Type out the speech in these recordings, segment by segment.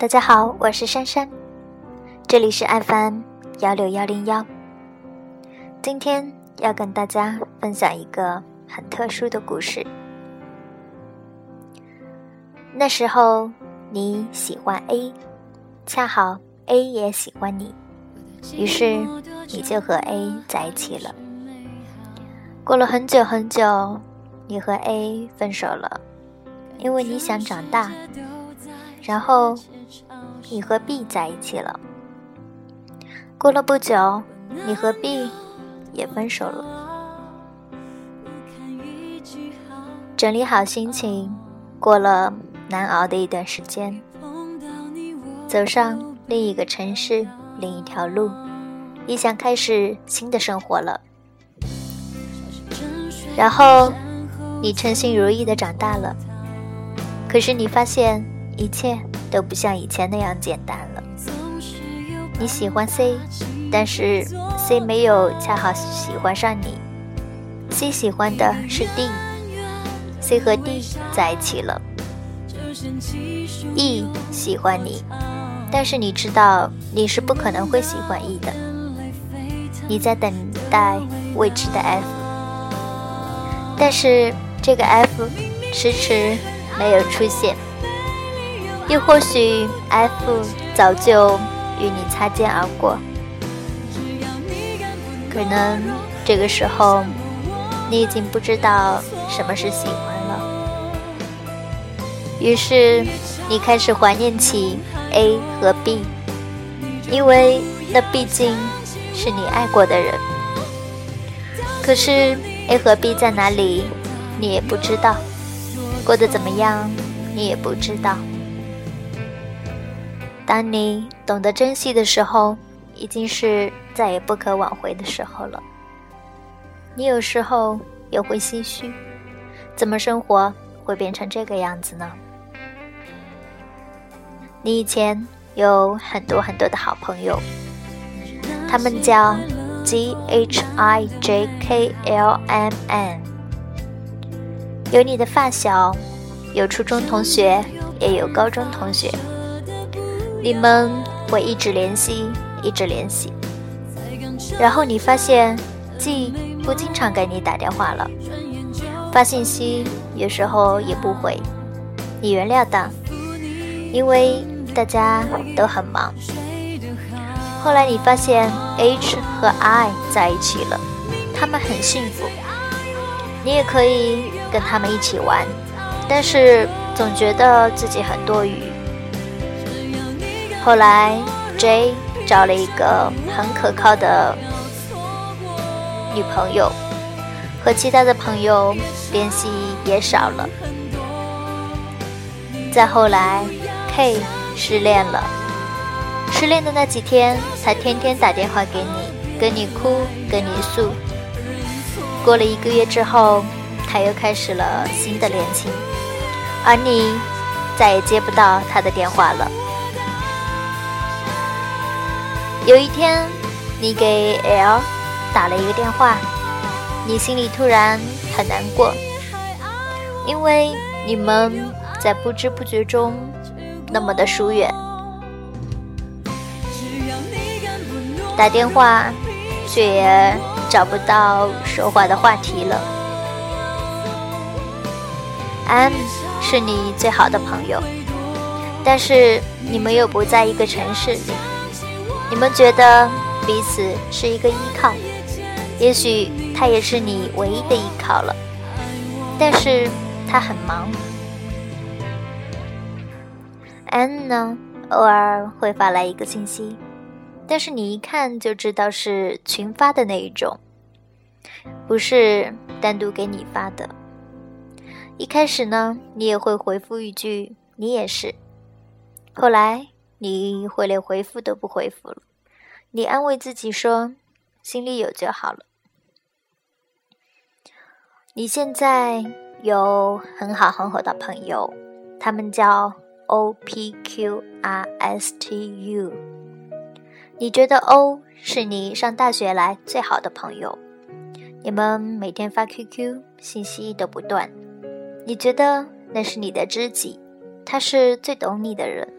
大家好，我是珊珊，这里是 FM 幺六幺零幺。今天要跟大家分享一个很特殊的故事。那时候你喜欢 A，恰好 A 也喜欢你，于是你就和 A 在一起了。过了很久很久，你和 A 分手了，因为你想长大，然后。你和 B 在一起了。过了不久，你和 B 也分手了。整理好心情，过了难熬的一段时间，走上另一个城市，另一条路，你想开始新的生活了。然后，你称心如意的长大了。可是你发现一切。都不像以前那样简单了。你喜欢 C，但是 C 没有恰好喜欢上你。C 喜欢的是 D，C 和 D 在一起了。E 喜欢你，但是你知道你是不可能会喜欢 E 的。你在等待未知的 F，但是这个 F 迟迟没有出现。又或许，F 早就与你擦肩而过。可能这个时候，你已经不知道什么是喜欢了。于是，你开始怀念起 A 和 B，因为那毕竟是你爱过的人。可是，A 和 B 在哪里，你也不知道；过得怎么样，你也不知道。当你懂得珍惜的时候，已经是再也不可挽回的时候了。你有时候也会心虚，怎么生活会变成这个样子呢？你以前有很多很多的好朋友，他们叫 G H I J K L M N，有你的发小，有初中同学，也有高中同学。你们会一直联系，一直联系，然后你发现 G 不经常给你打电话了，发信息有时候也不回，你原谅他，因为大家都很忙。后来你发现 H 和 I 在一起了，他们很幸福，你也可以跟他们一起玩，但是总觉得自己很多余。后来，J 找了一个很可靠的女朋友，和其他的朋友联系也少了。再后来，K 失恋了，失恋的那几天，他天天打电话给你，跟你哭，跟你诉。过了一个月之后，他又开始了新的恋情，而你再也接不到他的电话了。有一天，你给 L 打了一个电话，你心里突然很难过，因为你们在不知不觉中那么的疏远，打电话却也找不到说话的话题了。M 是你最好的朋友，但是你们又不在一个城市里。你们觉得彼此是一个依靠，也许他也是你唯一的依靠了。但是他很忙。N 呢，偶尔会发来一个信息，但是你一看就知道是群发的那一种，不是单独给你发的。一开始呢，你也会回复一句“你也是”，后来。你会连回复都不回复了，你安慰自己说，心里有就好了。你现在有很好很好的朋友，他们叫 O P Q R S T U。你觉得 O 是你上大学来最好的朋友，你们每天发 Q Q 信息都不断，你觉得那是你的知己，他是最懂你的人。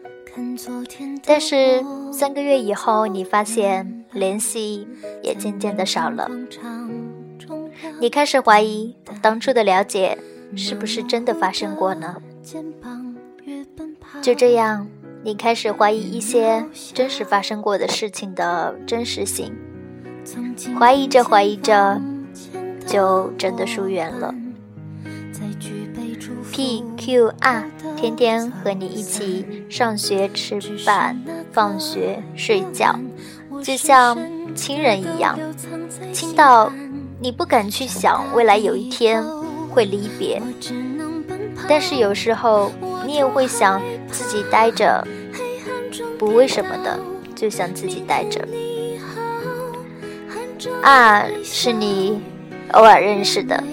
但是三个月以后，你发现联系也渐渐的少了，你开始怀疑当初的了解是不是真的发生过呢？就这样，你开始怀疑一些真实发生过的事情的真实性，怀疑着怀疑着，就真的疏远了。P Q R，天天和你一起上学、吃饭、放学、睡觉，就像亲人一样，亲到你不敢去想未来有一天会离别。但是有时候你也会想自己待着，不为什么的，就想自己待着。R 是你偶尔认识的，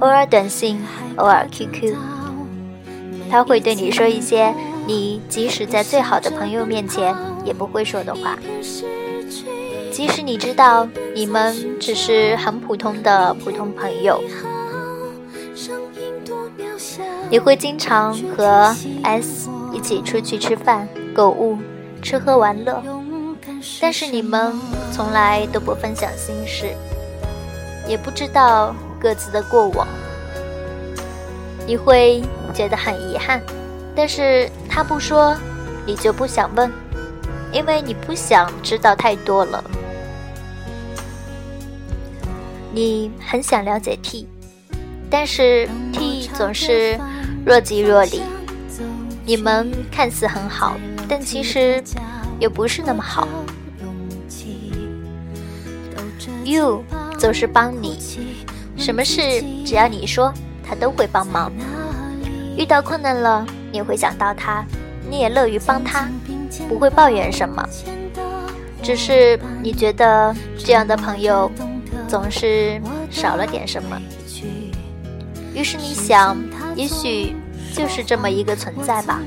偶尔短信。偶尔 QQ，他会对你说一些你即使在最好的朋友面前也不会说的话。即使你知道你们只是很普通的普通朋友，你会经常和 S 一起出去吃饭、购物、吃喝玩乐，但是你们从来都不分享心事，也不知道各自的过往。你会觉得很遗憾，但是他不说，你就不想问，因为你不想知道太多了。你很想了解 T，但是 T 总是若即若离。你们看似很好，但其实又不是那么好。You 总是帮你，什么事只要你说。他都会帮忙，遇到困难了，你会想到他，你也乐于帮他，不会抱怨什么。只是你觉得这样的朋友总是少了点什么，于是你想，也许就是这么一个存在吧。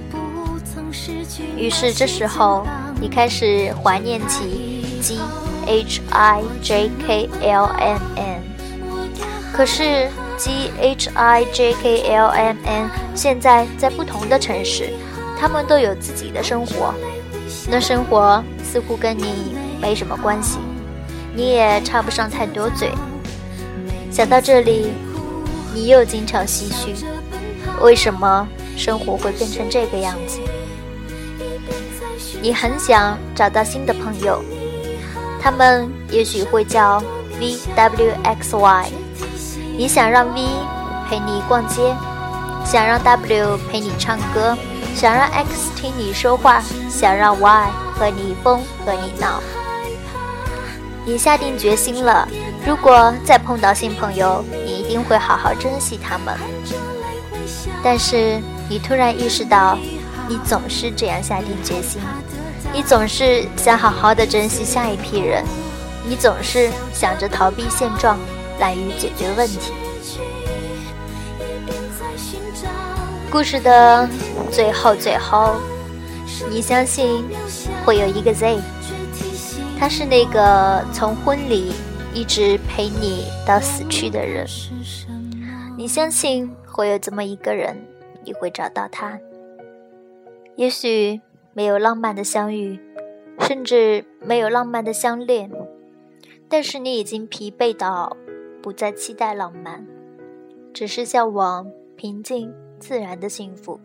于是这时候，你开始怀念起 G H I J K L M N，可是。G H I J K L M N，现在在不同的城市，他们都有自己的生活。那生活似乎跟你没什么关系，你也插不上太多嘴。想到这里，你又经常唏嘘：为什么生活会变成这个样子？你很想找到新的朋友，他们也许会叫 V W X Y。你想让 V 陪你逛街，想让 W 陪你唱歌，想让 X 听你说话，想让 Y 和你疯和你闹。你下定决心了，如果再碰到新朋友，你一定会好好珍惜他们。但是你突然意识到，你总是这样下定决心，你总是想好好的珍惜下一批人，你总是想着逃避现状。懒于解决问题。故事的最后，最后，你相信会有一个 Z，他是那个从婚礼一直陪你到死去的人。你相信会有这么一个人，你会找到他。也许没有浪漫的相遇，甚至没有浪漫的相恋，但是你已经疲惫到。不再期待浪漫，只是向往平静自然的幸福。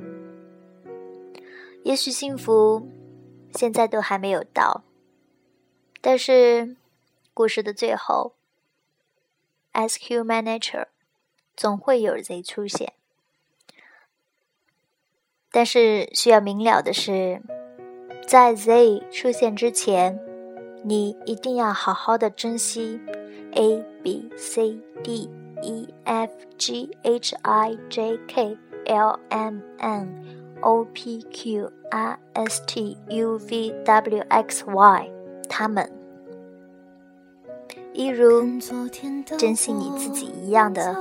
也许幸福现在都还没有到，但是故事的最后，as human nature，总会有 Z 出现。但是需要明了的是，在 Z 出现之前，你一定要好好的珍惜。A B C D E F G H I J K L M N O P Q R S T U V W X Y，他们，一如珍惜你自己一样的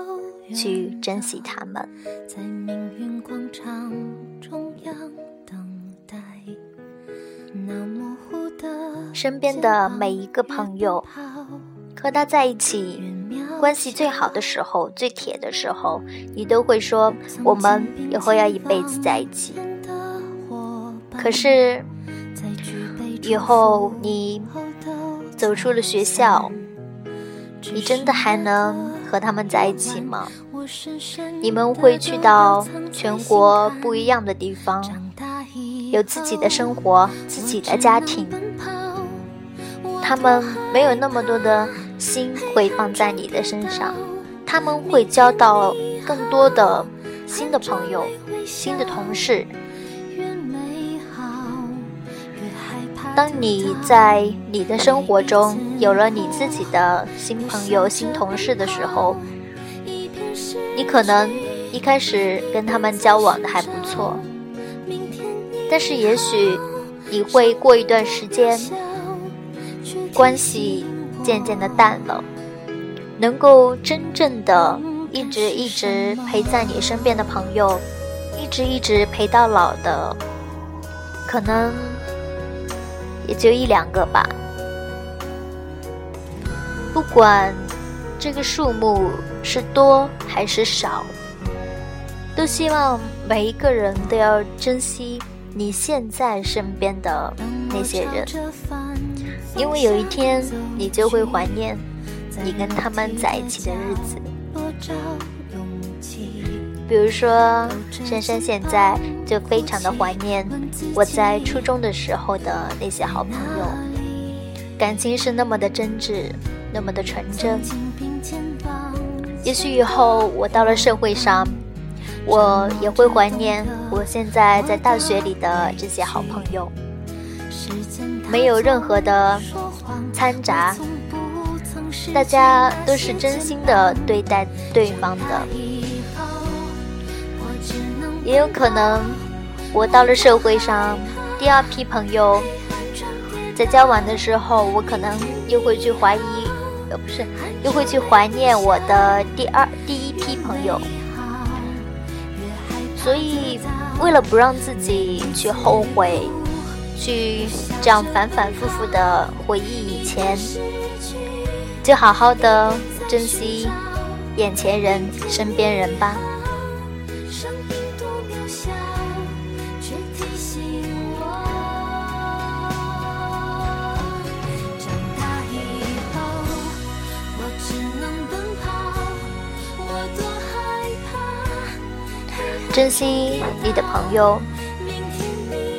去珍惜他们。在命运广场中央等待，那模糊的身边的每一个朋友。和他在一起，关系最好的时候、最铁的时候，你都会说我们以后要一辈子在一起。可是以后你走出了学校，你真的还能和他们在一起吗？你们会去到全国不一样的地方，有自己的生活，自己的家庭。他们没有那么多的心会放在你的身上，他们会交到更多的新的朋友、新的同事。当你在你的生活中有了你自己的新朋友、新同事的时候，你可能一开始跟他们交往的还不错，但是也许你会过一段时间。关系渐渐的淡了，能够真正的一直一直陪在你身边的朋友，一直一直陪到老的，可能也就一两个吧。不管这个数目是多还是少，都希望每一个人都要珍惜你现在身边的那些人。因为有一天，你就会怀念你跟他们在一起的日子。比如说，珊珊现在就非常的怀念我在初中的时候的那些好朋友，感情是那么的真挚，那么的纯真。也许以后我到了社会上，我也会怀念我现在在大学里的这些好朋友。没有任何的掺杂，大家都是真心的对待对方的。也有可能，我到了社会上，第二批朋友在交往的时候，我可能又会去怀疑，呃，不是，又会去怀念我的第二、第一批朋友。所以，为了不让自己去后悔。去这样反反复复的回忆以前，就好好的珍惜眼前人、身边人吧。珍惜你的朋友。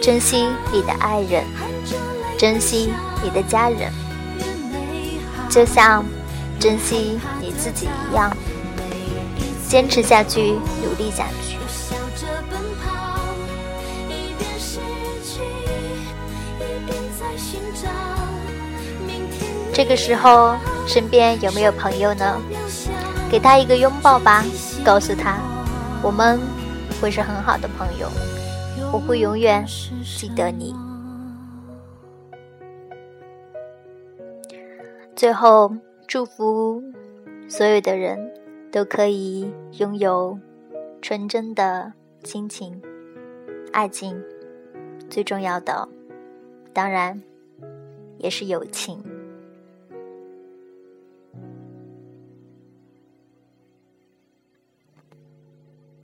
珍惜你的爱人，珍惜你的家人，就像珍惜你自己一样，坚持下去，努力下去。这个时候，身边有没有朋友呢？给他一个拥抱吧，告诉他，我们会是很好的朋友。我会永远记得你。最后，祝福所有的人都可以拥有纯真的亲情、爱情，最重要的，当然也是友情。